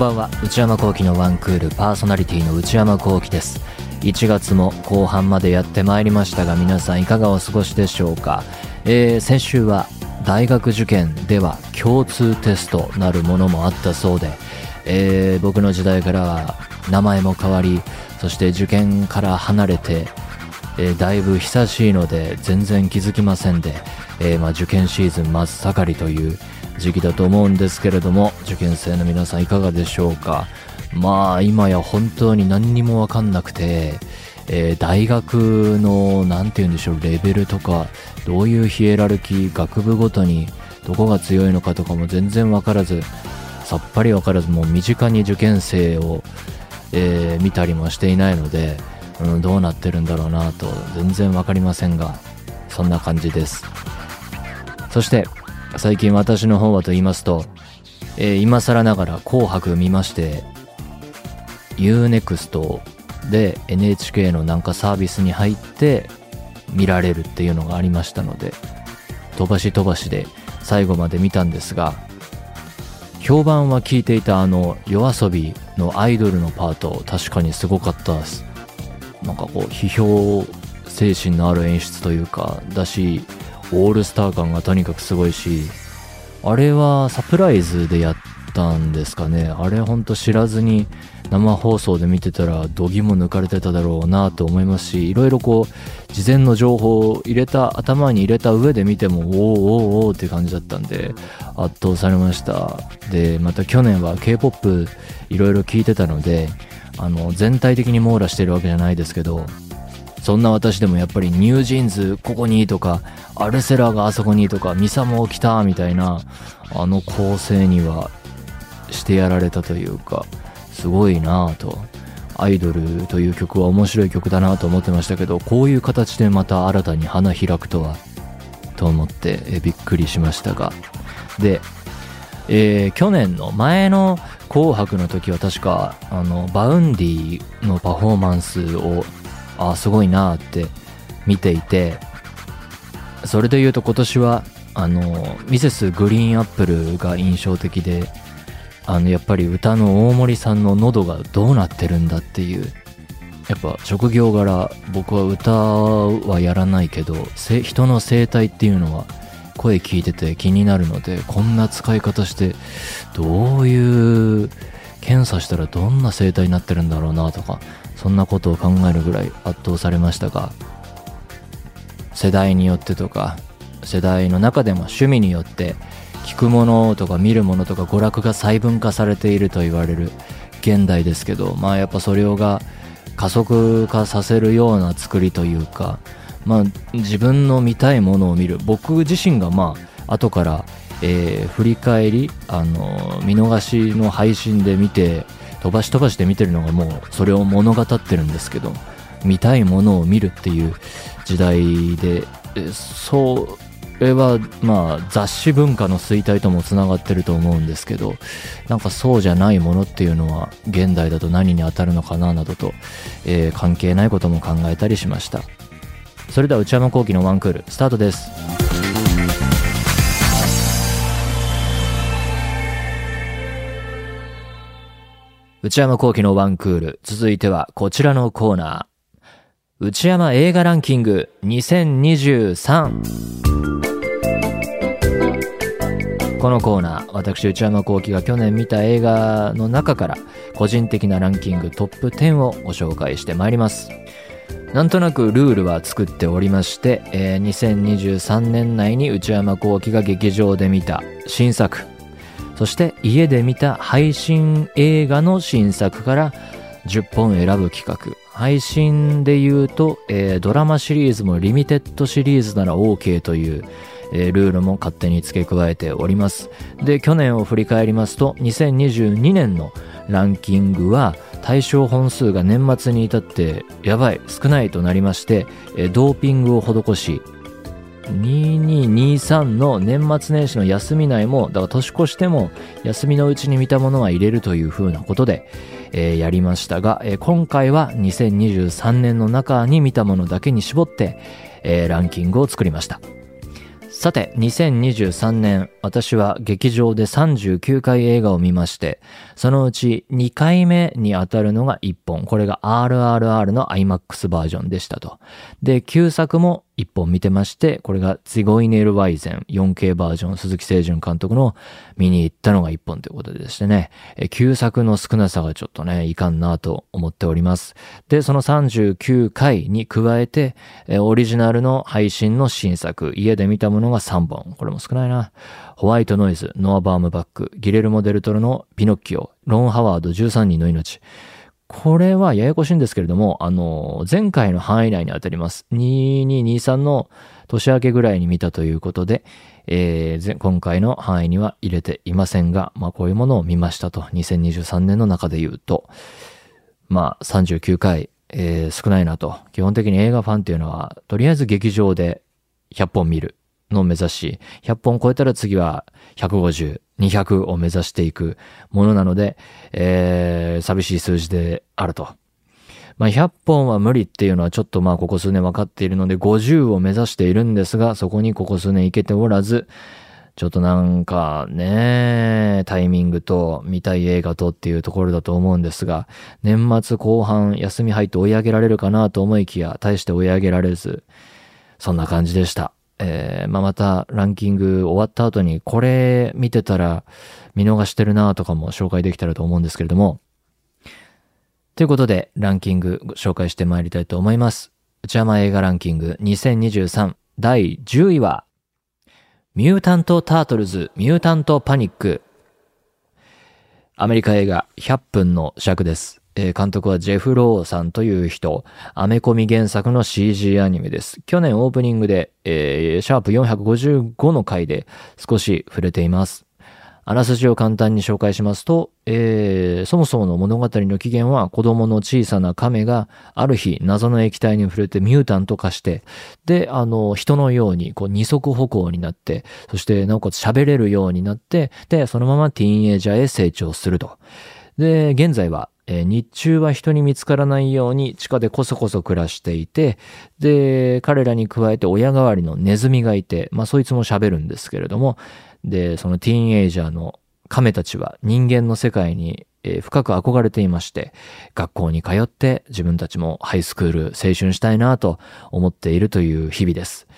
ばんは。内山聖輝のワンクールパーソナリティの内山聖輝です。1月も後半までやってまいりましたが皆さんいかがお過ごしでしょうか、えー、先週は大学受験では共通テストなるものもあったそうで、えー、僕の時代からは名前も変わりそして受験から離れて、えー、だいぶ久しいので全然気づきませんで、えー、まあ、受験シーズン真っ盛りという時期だと思うんですけれども受験生の皆さんいかがでしょうか？まあ今や本当に何にもわかんなくて、えー、大学の何て言うんでしょうレベルとかどういうヒエラルキー学部ごとにどこが強いのかとかも全然わからずさっぱりわからずもう身近に受験生を、えー、見たりもしていないので、うん、どうなってるんだろうなと全然わかりませんがそんな感じです。そして最近私の方はと言いますと、えー、今更ながら紅白見まして UNEXT で NHK のなんかサービスに入って見られるっていうのがありましたので飛ばし飛ばしで最後まで見たんですが評判は聞いていたあの yoasobi のアイドルのパート確かにすごかったです。なんかこう批評精神のある演出というかだしオールスター感がとにかくすごいしあれはサプライズでやったんですかね。あれほんと知らずに生放送で見てたら度肝抜かれてただろうなと思いますしいろいろこう事前の情報を入れた頭に入れた上で見てもおーおーおーって感じだったんで圧倒されました。でまた去年は K-POP いろいろ聞いてたのであの全体的に網羅してるわけじゃないですけどそんな私でもやっぱりニュージーンズここにとかアルセラがあそこにとかミサモ来たみたいなあの構成にはしてやられたというかすごいなぁと。アイドルという曲は面白い曲だなと思ってましたけどこういう形でまた新たに花開くとはと思ってえびっくりしましたが。で、えー、去年の前の「紅白」の時は確かあの Vaundy のパフォーマンスをあすごいなって見ていてそれで言うと今年はあの Mrs. GREEN APPLE が印象的であのやっぱり歌の大森さんの喉がどうなってるんだっていうやっぱ職業柄僕は歌はやらないけど人の声帯っていうのは声聞いてて気になるのでこんな使い方してどういう検査したらどんな声帯になってるんだろうなとかそんなことを考えるぐらい圧倒されましたが世代によってとか世代の中でも趣味によって聞くものとか見るものとか娯楽が細分化されていると言われる現代ですけどまあやっぱそれをが加速化させるような作りというかまあ自分の見たいものを見る。僕自身がまあ後から、えー、振り返りあの見逃しの配信で見て飛ばし飛ばして見てるのがもうそれを物語ってるんですけど見たいものを見るっていう時代でそれはまあ雑誌文化の衰退ともつながってると思うんですけどなんかそうじゃないものっていうのは現代だと何に当たるのかななどと、えー、関係ないことも考えたりしました。それでは内山昂輝のワンクールスタートです。内山昂輝のワンクール。続いてはこちらのコーナー。内山映画ランキング。2023このコーナー私内山昂輝が去年見た映画の中から個人的なランキングトップ10をご紹介してまいります。なんとなくルールは作っておりまして、えー、2023年内に内山聖輝が劇場で見た新作。そして家で見た配信映画の新作から10本選ぶ企画配信で言うと、えー、ドラマシリーズもリミテッドシリーズなら OK というえー、ルールも勝手に付け加えております。で、去年を振り返りますと、2022年のランキングは対象本数が年末に至ってやばい、少ないとなりまして、えー、ドーピングを施し、2223の年末年始の休み内も、だから年越しても休みのうちに見たものは入れるという風なことで、えー、やりましたが、えー、今回は2023年の中に見たものだけに絞って、えー、ランキングを作りました。さて、2023年、私は劇場で39回映画を見まして、そのうち2回目に当たるのが1本。これが RRR の IMAX バージョンでしたと。で、旧作も1本見てまして、これがツィゴイネル・ワイゼン 4K バージョン鈴木清純監督の見に行ったのが1本ということでしてね、旧作の少なさがちょっとね、いかんなと思っております。で、その39回に加えて、オリジナルの配信の新作、家で見たものが3本。これも少ないな。ホワイトノイズ、ノア・バームバック、ギレルモ・デルトロのピノッキオ、ロン・ハワード13人の命。これはややこしいんですけれども、あの、前回の範囲内に当たります。2223の年明けぐらいに見たということで、えー、今回の範囲には入れていませんが、まあこういうものを見ましたと。2023年の中で言うと、まあ39回、えー、少ないなと。基本的に映画ファンっていうのは、とりあえず劇場で100本見る。のを目指し、100本超えたら次は150、200を目指していくものなので、えー、寂しい数字であると。まあ、100本は無理っていうのはちょっとまあここ数年分かっているので50を目指しているんですが、そこにここ数年行けておらず、ちょっとなんかね、タイミングと見たい映画とっていうところだと思うんですが、年末後半休み入って追い上げられるかなと思いきや、大して追い上げられず、そんな感じでした。えー、まあ、またランキング終わった後にこれ見てたら見逃してるなとかも紹介できたらと思うんですけれども。ということでランキング紹介してまいりたいと思います。内山映画ランキング2023第10位はミュータント・タートルズ・ミュータント・パニックアメリカ映画100分の尺です。監督はジェフ・ローさんという人、アメコミ原作の CG アニメです。去年オープニングで、えー、シャープ455の回で少し触れています。あらすじを簡単に紹介しますと、えー、そもそもの物語の起源は子供の小さな亀がある日謎の液体に触れてミュータント化して、で、あの、人のようにこう二足歩行になって、そしてなおかつ喋れるようになって、で、そのままティーンエイジャーへ成長すると。で、現在はえー、日中は人に見つからないように地下でこそこそ暮らしていて、で、彼らに加えて親代わりのネズミがいて、まあそいつも喋るんですけれども、で、そのティーンエイジャーの亀たちは人間の世界に、え、深く憧れていまして、学校に通って自分たちもハイスクール青春したいなと思っているという日々です。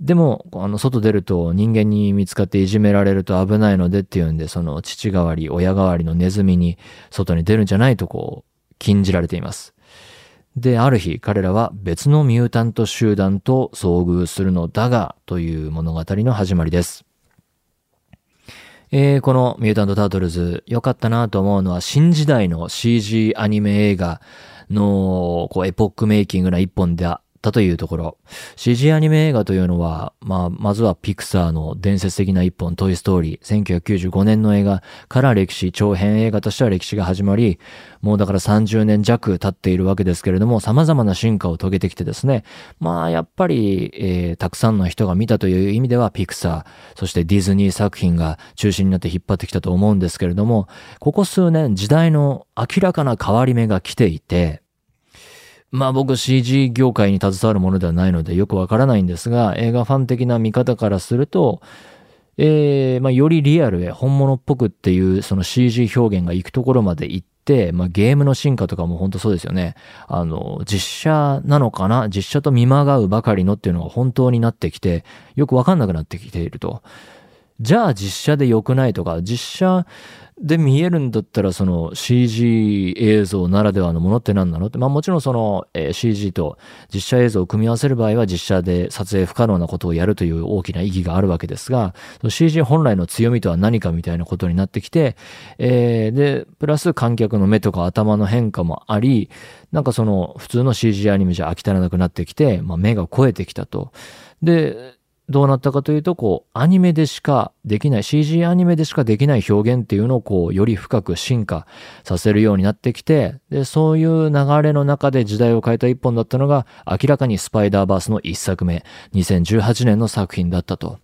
でも、あの、外出ると人間に見つかっていじめられると危ないのでっていうんで、その父代わり、親代わりのネズミに外に出るんじゃないとこう、禁じられています。で、ある日、彼らは別のミュータント集団と遭遇するのだが、という物語の始まりです。えー、このミュータント・タートルズ、良かったなと思うのは、新時代の CG アニメ映画の、こう、エポックメイキングな一本でったというところ。CG アニメ映画というのは、まあ、まずはピクサーの伝説的な一本トイストーリー、1995年の映画から歴史、長編映画としては歴史が始まり、もうだから30年弱経っているわけですけれども、様々な進化を遂げてきてですね、まあ、やっぱり、えー、たくさんの人が見たという意味ではピクサー、そしてディズニー作品が中心になって引っ張ってきたと思うんですけれども、ここ数年時代の明らかな変わり目が来ていて、まあ僕 CG 業界に携わるものではないのでよくわからないんですが、映画ファン的な見方からすると、えー、まあよりリアルへ本物っぽくっていうその CG 表現が行くところまで行って、まあゲームの進化とかも本当そうですよね。あの、実写なのかな？実写と見まがうばかりのっていうのが本当になってきて、よくわかんなくなってきていると。じゃあ実写で良くないとか、実写で見えるんだったらその CG 映像ならではのものって何なの？って、まあもちろんその、CG と実写映像を組み合わせる場合は実写で撮影不可能なことをやるという大きな意義があるわけですが、CG 本来の強みとは何かみたいなことになってきて、えー、で、プラス観客の目とか頭の変化もあり、なんかその普通の CG アニメじゃ飽き足らなくなってきて、まあ目が超えてきたと。で、どうなったかというと、こう、アニメでしかできない、CG アニメでしかできない表現っていうのをこう、より深く進化させるようになってきて、で、そういう流れの中で時代を変えた一本だったのが、明らかにスパイダーバースの一作目、2018年の作品だったと。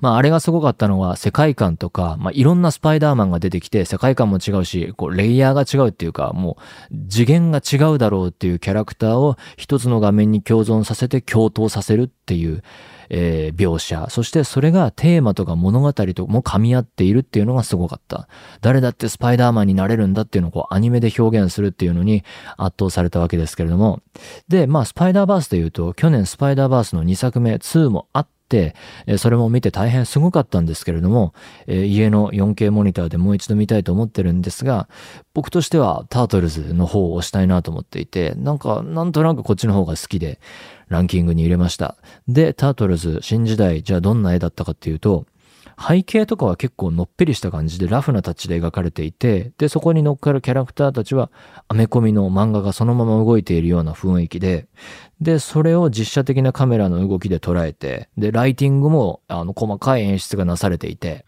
まあ、あれがすごかったのは、世界観とか、まあ、いろんなスパイダーマンが出てきて、世界観も違うし、こう、レイヤーが違うっていうか、もう、次元が違うだろうっていうキャラクターを一つの画面に共存させて共闘させるっていう、えー、描写、そしてそれがテーマとか物語とも噛み合っているっていうのがすごかった。誰だってスパイダーマンになれるんだっていうのをこうアニメで表現するっていうのに圧倒されたわけですけれども。で、まあスパイダーバースで言うと、去年スパイダーバースの2作目2もあって、それも見て大変すごかったんですけれども、家の 4K モニターでもう一度見たいと思ってるんですが、僕としてはタートルズの方を押したいなと思っていて、なんか、なんとなくこっちの方が好きで、ランキングに入れました。で、タートルズ新時代、じゃあどんな絵だったかっていうと、背景とかは結構のっぺりした感じでラフなタッチで描かれていて、で、そこに乗っかるキャラクターたちはアメコミの漫画がそのまま動いているような雰囲気で、で、それを実写的なカメラの動きで捉えて、で、ライティングもあの細かい演出がなされていて、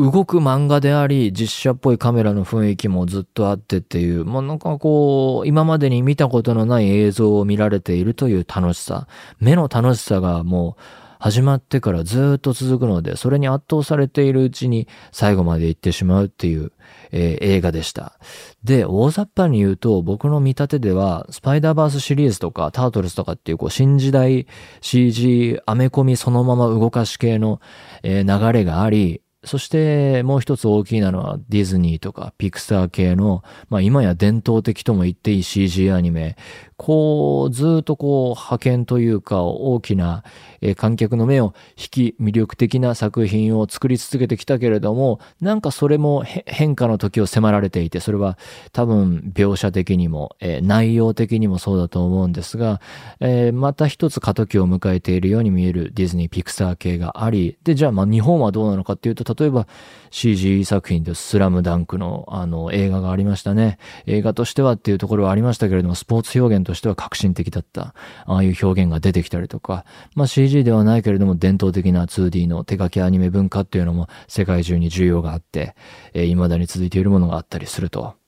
動く漫画であり、実写っぽいカメラの雰囲気もずっとあってっていう、まあ、なんかこう、今までに見たことのない映像を見られているという楽しさ、目の楽しさがもう、始まってからずっと続くので、それに圧倒されているうちに最後まで行ってしまうっていう、えー、映画でした。で、大雑把に言うと、僕の見立てでは、スパイダーバースシリーズとか、タートルズとかっていう、こう、新時代 CG、アメコミそのまま動かし系の、えー、流れがあり、そしてもう一つ大きいなのはディズニーとかピクサー系の、まあ今や伝統的とも言っていい CG アニメ。こう、ずっとこう、派遣というか大きな、え観客の目を引き魅力的な作品を作り続けてきたけれども、なんかそれも変化の時を迫られていて、それは多分描写的にも、え内容的にもそうだと思うんですが、えまた一つ過渡期を迎えているように見えるディズニー、ピクサー系があり、で、じゃあまあ日本はどうなのかっていうと、例えば CG 作品でスラムダンクのあの映画がありましたね。映画としてはっていうところはありましたけれども、スポーツ表現ととしては革新的だった。ああいう表現が出てきたりとか、まあ CG ではないけれども伝統的な 2D の手書きアニメ文化っていうのも世界中に需要があって、えー、未だに続いているものがあったりすると。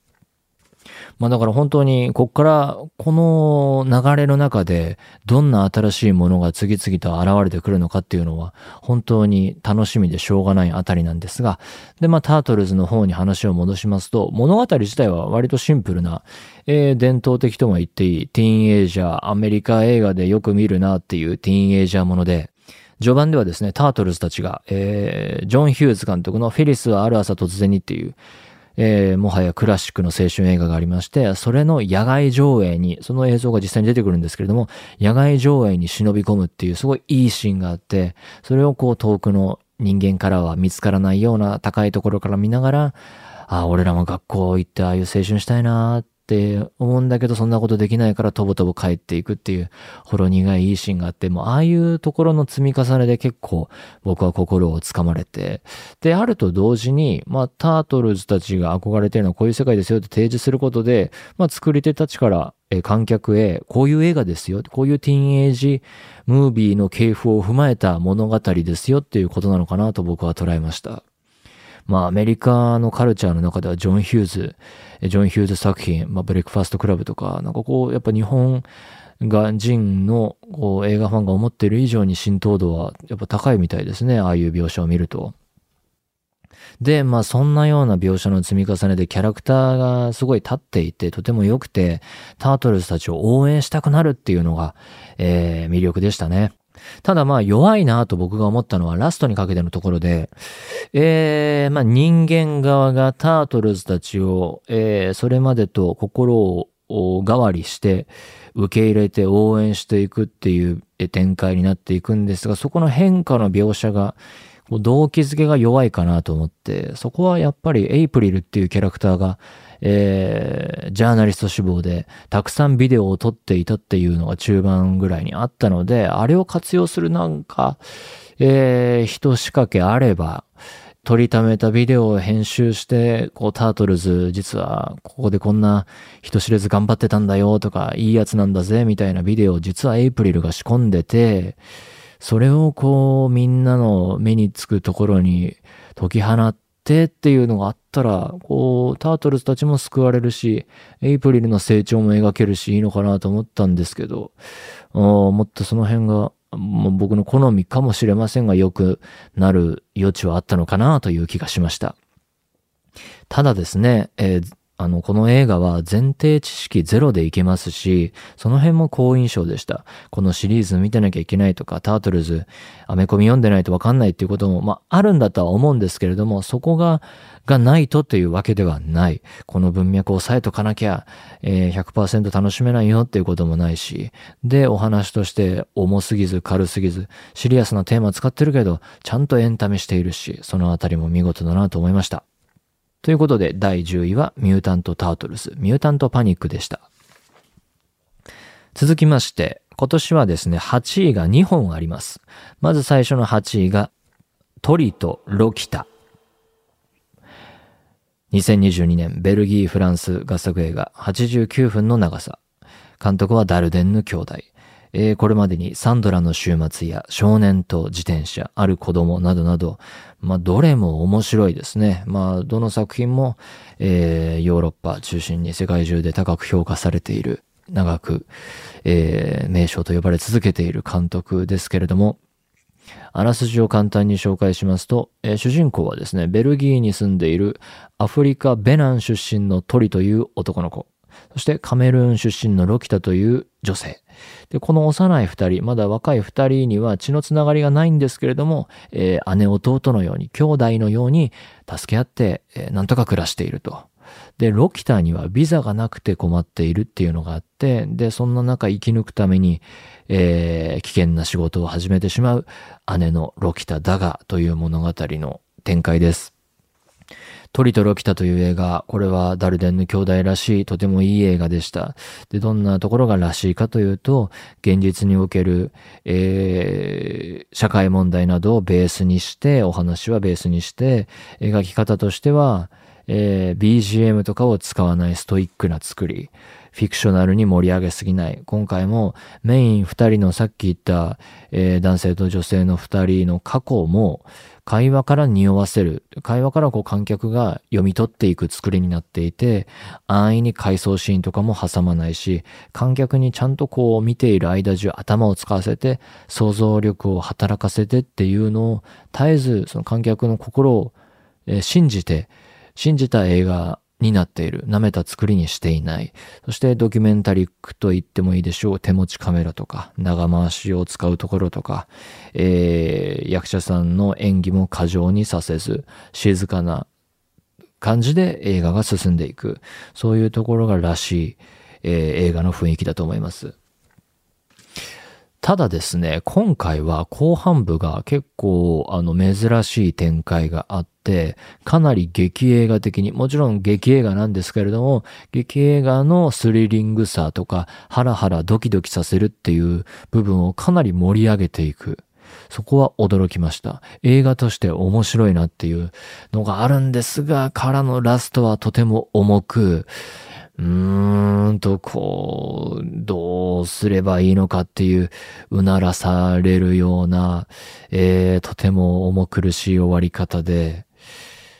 まあだから本当に、こっからこの流れの中でどんな新しいものが次々と現れてくるのかっていうのは本当に楽しみでしょうがないあたりなんですが、でまあタートルズの方に話を戻しますと、物語自体は割とシンプルな、えー、伝統的とも言っていいティーンエイジャー、アメリカ映画でよく見るなっていうティーンエイジャーもので、序盤ではですね、タートルズたちが、えー、ジョン・ヒューズ監督のフェリスはある朝突然にっていう、えー、もはやクラシックの青春映画がありまして、それの野外上映に、その映像が実際に出てくるんですけれども、野外上映に忍び込むっていうすごいいいシーンがあって、それをこう遠くの人間からは見つからないような高いところから見ながら、ああ、俺らも学校行ってああいう青春したいなーっって思うんだけど、そんなことできないからとぼとぼ帰っていくっていう、ほろ苦いいいシーンがあって、もうああいうところの積み重ねで結構僕は心をつかまれて、で、あると同時に、まあ、タートルズたちが憧れてるのはこういう世界ですよって提示することで、まあ、作り手たちから、え観客へ、こういう映画ですよ、こういうティーンエイジムービーの系譜を踏まえた物語ですよっていうことなのかなと僕は捉えました。まあアメリカのカルチャーの中ではジョン・ヒューズ、ジョン・ヒューズ作品、まあブレックファーストクラブとか、なんかこう、やっぱ日本人のこう映画ファンが思っている以上に浸透度はやっぱ高いみたいですね。ああいう描写を見ると。で、まあそんなような描写の積み重ねでキャラクターがすごい立っていてとても良くて、タートルズたちを応援したくなるっていうのが、えー、魅力でしたね。ただまあ弱いなと僕が思ったのはラストにかけてのところで、えー、まあ人間側がタートルズたちを、えー、それまでと心を代わりして受け入れて応援していくっていう展開になっていくんですが、そこの変化の描写が動機づけが弱いかなと思って、そこはやっぱりエイプリルっていうキャラクターがえー、ジャーナリスト志望で、たくさんビデオを撮っていたっていうのが中盤ぐらいにあったので、あれを活用するなんか、えー、一仕掛けあれば、撮りためたビデオを編集して、こう、タートルズ、実は、ここでこんな人知れず頑張ってたんだよとか、いいやつなんだぜ、みたいなビデオを実はエイプリルが仕込んでて、それをこう、みんなの目につくところに解き放っってっていうのがあったら、こう、タートルズたちも救われるし、エイプリルの成長も描けるし、いいのかなと思ったんですけど、もっとその辺が、もう僕の好みかもしれませんが、良くなる余地はあったのかなという気がしました。ただですね、えー、あの、この映画は前提知識ゼロでいけますし、その辺も好印象でした。このシリーズ見てなきゃいけないとか、タートルズ、アメコミ読んでないとわかんないっていうことも、まあ、あるんだとは思うんですけれども、そこが、がないとというわけではない。この文脈を押さえとかなきゃ、えー、100%楽しめないよっていうこともないし、で、お話として重すぎず軽すぎず、シリアスなテーマ使ってるけど、ちゃんとエンタメしているし、そのあたりも見事だなと思いました。ということで、第10位はミュータント・タートルズ、ミュータント・パニックでした。続きまして、今年はですね、8位が2本あります。まず最初の8位が、トリとロキタ。2022年ベルギー・フランス合作映画89分の長さ。監督はダルデンヌ兄弟。えー、これまでにサンドラの週末や少年と自転車、ある子供などなど、まあ、どれも面白いですね。まあ、どの作品も、えー、ヨーロッパ中心に世界中で高く評価されている、長く、えー、名称と呼ばれ続けている監督ですけれども、あらすじを簡単に紹介しますと、えー、主人公はですね、ベルギーに住んでいるアフリカ・ベナン出身のトリという男の子、そしてカメルーン出身のロキタという女性。で、この幼い二人、まだ若い二人には血のつながりがないんですけれども、えー、姉弟のように、兄弟のように助け合って、えー、なんとか暮らしていると。で、ロキターにはビザがなくて困っているっていうのがあって、で、そんな中生き抜くために、えー、危険な仕事を始めてしまう姉のロキタだがという物語の展開です。トリとロキタという映画、これはダルデンヌ兄弟らしいとてもいい映画でした。で、どんなところがらしいかというと、現実における、えー、社会問題などをベースにして、お話はベースにして、描き方としては、えー、BGM とかを使わないストイックな作り、フィクショナルに盛り上げすぎない。今回もメイン二人のさっき言った、えー、男性と女性の二人の過去も会話から匂わせる。会話からこう観客が読み取っていく作りになっていて、安易に回想シーンとかも挟まないし、観客にちゃんとこう見ている間中頭を使わせて、想像力を働かせてっていうのを絶えずその観客の心を信じて、信じた映画になっている。舐めた作りにしていない。そしてドキュメンタリックと言ってもいいでしょう。手持ちカメラとか、長回しを使うところとか、えー、役者さんの演技も過剰にさせず、静かな感じで映画が進んでいく。そういうところがらしい、えー、映画の雰囲気だと思います。ただですね、今回は後半部が結構あの珍しい展開があって、かなり劇映画的に、もちろん劇映画なんですけれども、劇映画のスリリングさとか、ハラハラドキドキさせるっていう部分をかなり盛り上げていく。そこは驚きました。映画として面白いなっていうのがあるんですが、からのラストはとても重く、うーんと、こう、どうすればいいのかっていう、うならされるような、えー、とても重苦しい終わり方で、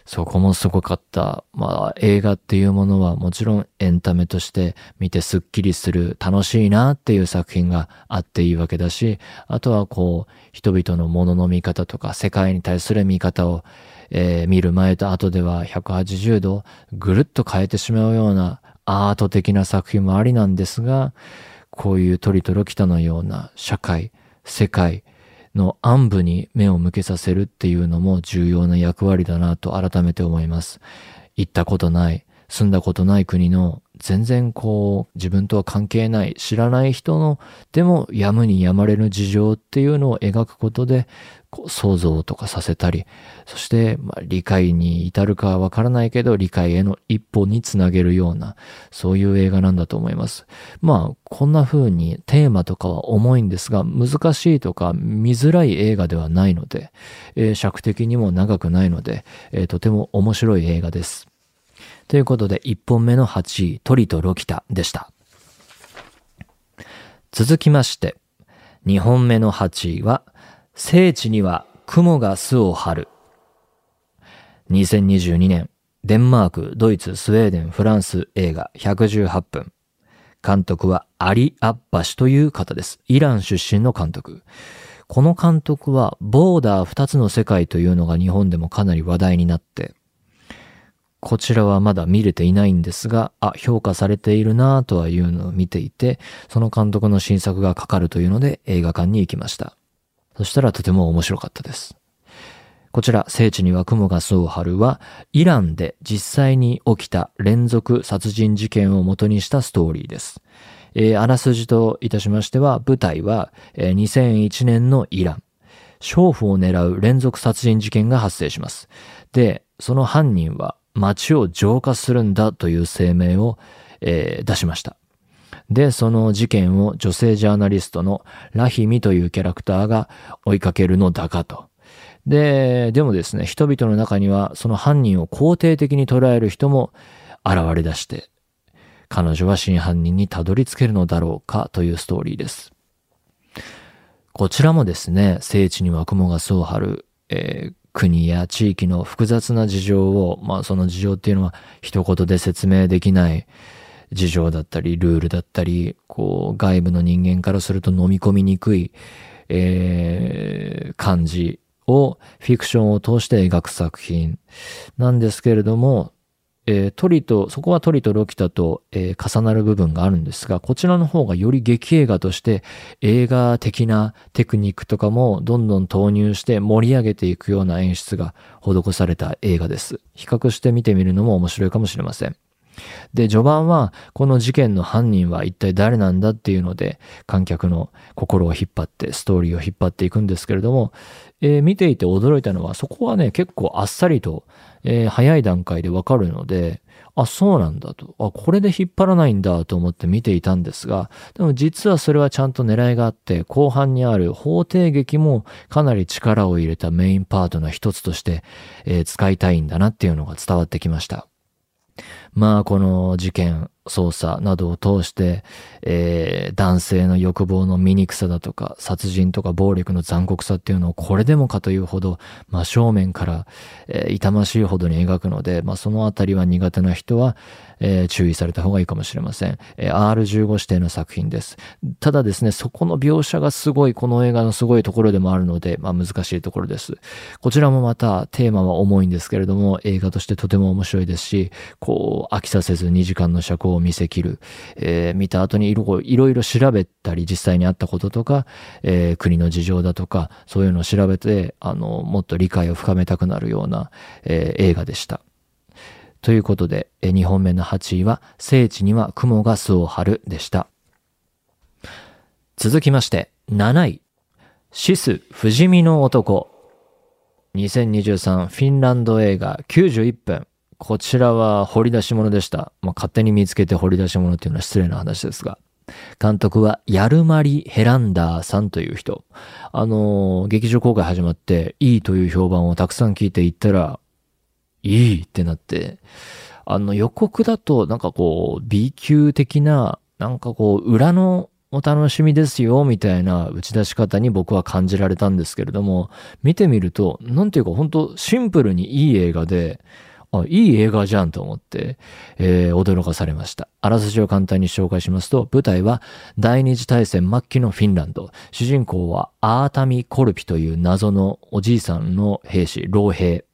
そこもすごかった。まあ、映画っていうものはもちろんエンタメとして見てスッキリする、楽しいなっていう作品があっていいわけだし、あとはこう、人々のものの見方とか、世界に対する見方を、えー、見る前と後では180度ぐるっと変えてしまうようなアート的な作品もありなんですが、こういうトリトロ北のような社会、世界の暗部に目を向けさせるっていうのも重要な役割だなと改めて思います。行ったことない、住んだことない国の全然こう自分とは関係ない知らない人のでもやむにやまれぬ事情っていうのを描くことでこう想像とかさせたりそしてま理解に至るかはわからないけど理解への一歩につなげるようなそういう映画なんだと思います。まあこんな風にテーマとかは重いんですが難しいとか見づらい映画ではないので、えー、尺的にも長くないので、えー、とても面白い映画です。ということで、1本目の8位、トリとロキタでした。続きまして、2本目の8位は、聖地には雲が巣を張る。2022年、デンマーク、ドイツ、スウェーデン、フランス映画118分。監督はアリ・アッバシという方です。イラン出身の監督。この監督はボーダー2つの世界というのが日本でもかなり話題になって、こちらはまだ見れていないんですが、あ、評価されているなぁとはいうのを見ていて、その監督の新作がかかるというので映画館に行きました。そしたらとても面白かったです。こちら、聖地には雲が巣を張るは、イランで実際に起きた連続殺人事件を元にしたストーリーです。えー、あらすじといたしましては、舞台は、えー、2001年のイラン。娼婦を狙う連続殺人事件が発生します。で、その犯人は街を浄化するんだという声明を、えー、出しました。で、その事件を女性ジャーナリストのラヒミというキャラクターが追いかけるのだかと。で、でもですね、人々の中にはその犯人を肯定的に捉える人も現れ出して、彼女は真犯人にたどり着けるのだろうかというストーリーです。こちらもですね、聖地には雲が巣を張る、えー、国や地域の複雑な事情を、まあその事情っていうのは一言で説明できない事情だったり、ルールだったり、こう外部の人間からすると飲み込みにくい、えー、感じをフィクションを通して描く作品なんですけれども、えー、トリと、そこはトリとロキタと、えー、重なる部分があるんですが、こちらの方がより劇映画として映画的なテクニックとかもどんどん投入して盛り上げていくような演出が施された映画です。比較して見てみるのも面白いかもしれません。で、序盤はこの事件の犯人は一体誰なんだっていうので観客の心を引っ張ってストーリーを引っ張っていくんですけれども、えー、見ていて驚いたのはそこはね結構あっさりとえー、早い段階でわかるので、あ、そうなんだと。あ、これで引っ張らないんだと思って見ていたんですが、でも実はそれはちゃんと狙いがあって、後半にある法廷劇もかなり力を入れたメインパートの一つとして、えー、使いたいんだなっていうのが伝わってきました。まあ、この事件、捜査などを通して、えー、男性の欲望の醜さだとか、殺人とか暴力の残酷さっていうのをこれでもかというほど、真正面から、えー、痛ましいほどに描くので、まあ、そのあたりは苦手な人は、えー、注意された方がいいかもしれません。えー、R15 指定の作品です。ただですね、そこの描写がすごい、この映画のすごいところでもあるので、まあ、難しいところです。こちらもまたテーマは重いんですけれども、映画としてとても面白いですし、こう、飽きさせず2時間の尺を見せきる。えー、見た後にいろいろ調べたり、実際にあったこととか、えー、国の事情だとか、そういうのを調べて、あの、もっと理解を深めたくなるような、えー、映画でした。ということで、2本目の8位は、聖地には雲が巣を張るでした。続きまして、7位。シス・不死身の男。2023フィンランド映画91分。こちらは掘り出し物でした。まあ、勝手に見つけて掘り出し物っていうのは失礼な話ですが。監督はヤルマリ・ヘランダーさんという人。あのー、劇場公開始まっていいという評判をたくさん聞いていったら、いいってなって、あの予告だとなんかこう B 級的な、なんかこう裏のお楽しみですよ、みたいな打ち出し方に僕は感じられたんですけれども、見てみると、なんていうか本当シンプルにいい映画で、あ、いい映画じゃんと思って、えー、驚かされました。あらすじを簡単に紹介しますと、舞台は第二次大戦末期のフィンランド。主人公はアータミ・コルピという謎のおじいさんの兵士、老兵。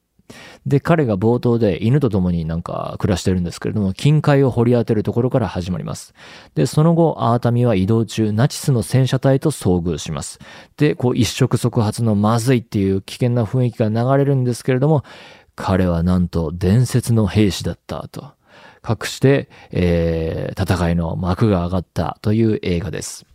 で、彼が冒頭で犬と共になんか暮らしてるんですけれども、近海を掘り当てるところから始まります。で、その後、アータミは移動中、ナチスの戦車隊と遭遇します。で、こう一触即発のまずいっていう危険な雰囲気が流れるんですけれども、彼はなんと伝説の兵士だったと。隠して、えー、戦いの幕が上がったという映画です。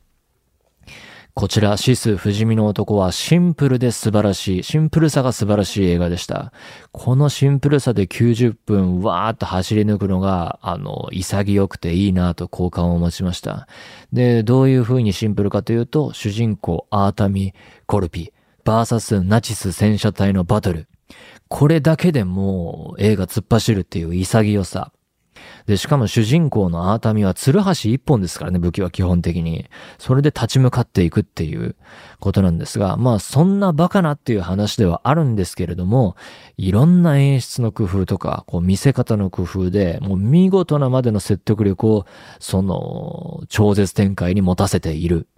こちら、シス・不死身の男はシンプルで素晴らしい、シンプルさが素晴らしい映画でした。このシンプルさで90分わーっと走り抜くのが、あの、潔くていいなと好感を持ちました。で、どういう風にシンプルかというと、主人公アータミ・コルピ、バーサスナチス戦車隊のバトル。これだけでもう映画突っ走るっていう潔さ。で、しかも主人公のアータミはツルハシ一本ですからね、武器は基本的に。それで立ち向かっていくっていうことなんですが、まあそんなバカなっていう話ではあるんですけれども、いろんな演出の工夫とか、こう見せ方の工夫で、もう見事なまでの説得力を、その超絶展開に持たせている。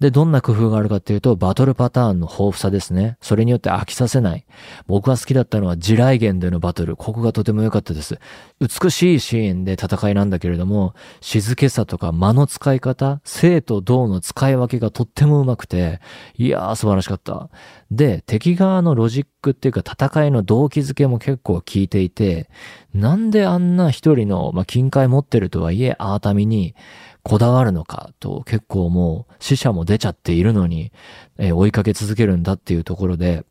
で、どんな工夫があるかっていうと、バトルパターンの豊富さですね。それによって飽きさせない。僕が好きだったのは地雷原でのバトル。ここがとても良かったです。美しいシーンで戦いなんだけれども、静けさとか間の使い方、生と動の使い分けがとってもうまくて、いやー素晴らしかった。で、敵側のロジックっていうか戦いの動機づけも結構効いていて、なんであんな一人の、まあ、金塊持ってるとはいえ、アータミに、こだわるのかと結構もう死者も出ちゃっているのに、えー、追いかけ続けるんだっていうところで、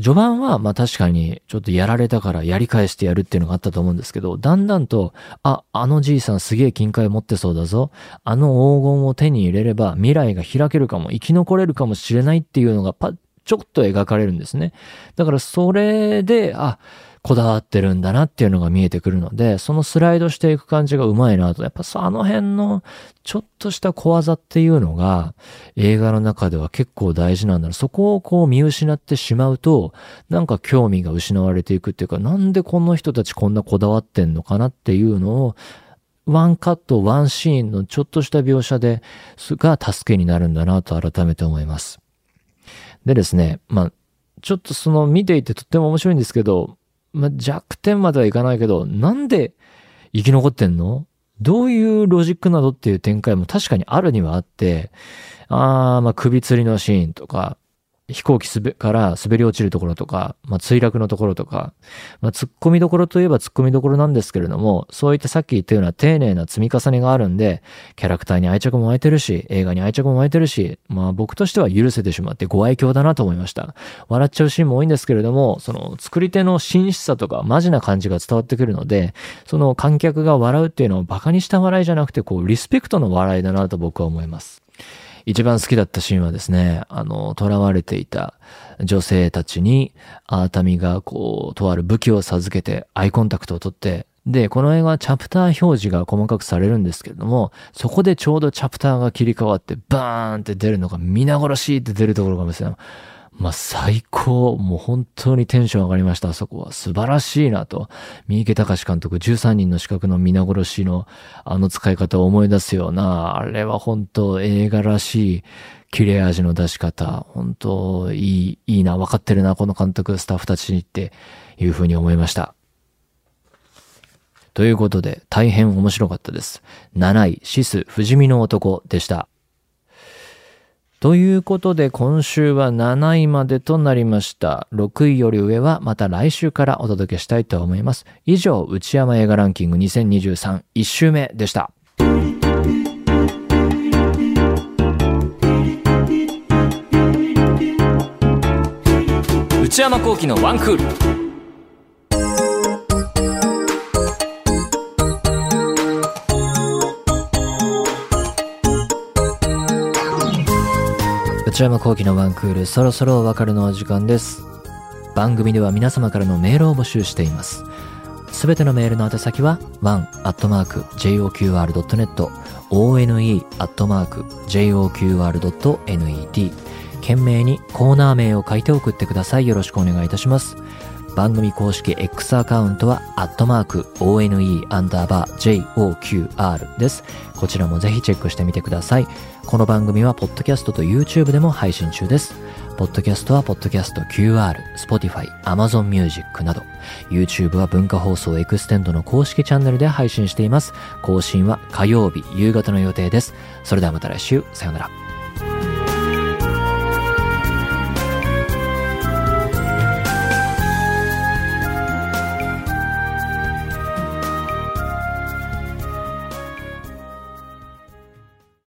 序盤はまあ確かにちょっとやられたからやり返してやるっていうのがあったと思うんですけど、だんだんと、あ、あのじいさんすげえ金塊持ってそうだぞ。あの黄金を手に入れれば未来が開けるかも、生き残れるかもしれないっていうのがパッ、ちょっと描かれるんですね。だからそれで、あ、こだわってるんだなっていうのが見えてくるので、そのスライドしていく感じがうまいなと。やっぱあの辺のちょっとした小技っていうのが映画の中では結構大事なんだな。そこをこう見失ってしまうと、なんか興味が失われていくっていうか、なんでこの人たちこんなこだわってんのかなっていうのを、ワンカット、ワンシーンのちょっとした描写で、が助けになるんだなと改めて思います。でですね、まあ、ちょっとその見ていてとっても面白いんですけど、まあ、弱点まではいかないけど、なんで生き残ってんの？どういうロジックなどっていう展開も確かにあるにはあって、あー、まあ、首吊りのシーンとか、飛行機すべから滑り落ちるところとか、まあ、墜落のところとか、まあ、突っ込みどころといえば突っ込みどころなんですけれども、そういったさっき言ったような丁寧な積み重ねがあるんで、キャラクターに愛着も湧いてるし、映画に愛着も湧いてるし、まあ僕としては許せてしまってご愛嬌だなと思いました。笑っちゃうシーンも多いんですけれども、その作り手の真摯さとかマジな感じが伝わってくるので、その観客が笑うっていうのを馬鹿にした笑いじゃなくて、こう、リスペクトの笑いだなと僕は思います。一番好きだったシーンはですね、あの、囚われていた女性たちに、アータミがこう、とある武器を授けてアイコンタクトを取って、で、この映画はチャプター表示が細かくされるんですけれども、そこでちょうどチャプターが切り替わって、バーンって出るのが皆殺しって出るところがですね、まあ、最高。もう本当にテンション上がりました、あそこは。素晴らしいなと。三池隆監督13人の資格の皆殺しのあの使い方を思い出すような、あれは本当映画らしい切れ味の出し方。本当いい、いいな、分かってるな、この監督、スタッフたちにっていうふうに思いました。ということで、大変面白かったです。7位、シス、不死身の男でした。ということで今週は7位までとなりました。6位より上はまた来週からお届けしたいと思います。以上、内山映画ランキング2023 1週目でした。内山幸喜のワンクール。内山幸喜のワンクール、そろそろお別れのお時間です。番組では皆様からのメールを募集しています。すべてのメールの宛先は、one.joqr.net、one.joqr.net、懸命にコーナー名を書いて送ってください。よろしくお願いいたします。番組公式 X アカウントは、アットマーク、one アンダーバー joqr です。こちらもぜひチェックしてみてください。この番組は、ポッドキャストと YouTube でも配信中です。ポッドキャストは、ポッドキャスト QR、Spotify、Amazon Music など、YouTube は文化放送エクステンドの公式チャンネルで配信しています。更新は火曜日夕方の予定です。それではまた来週、さよなら。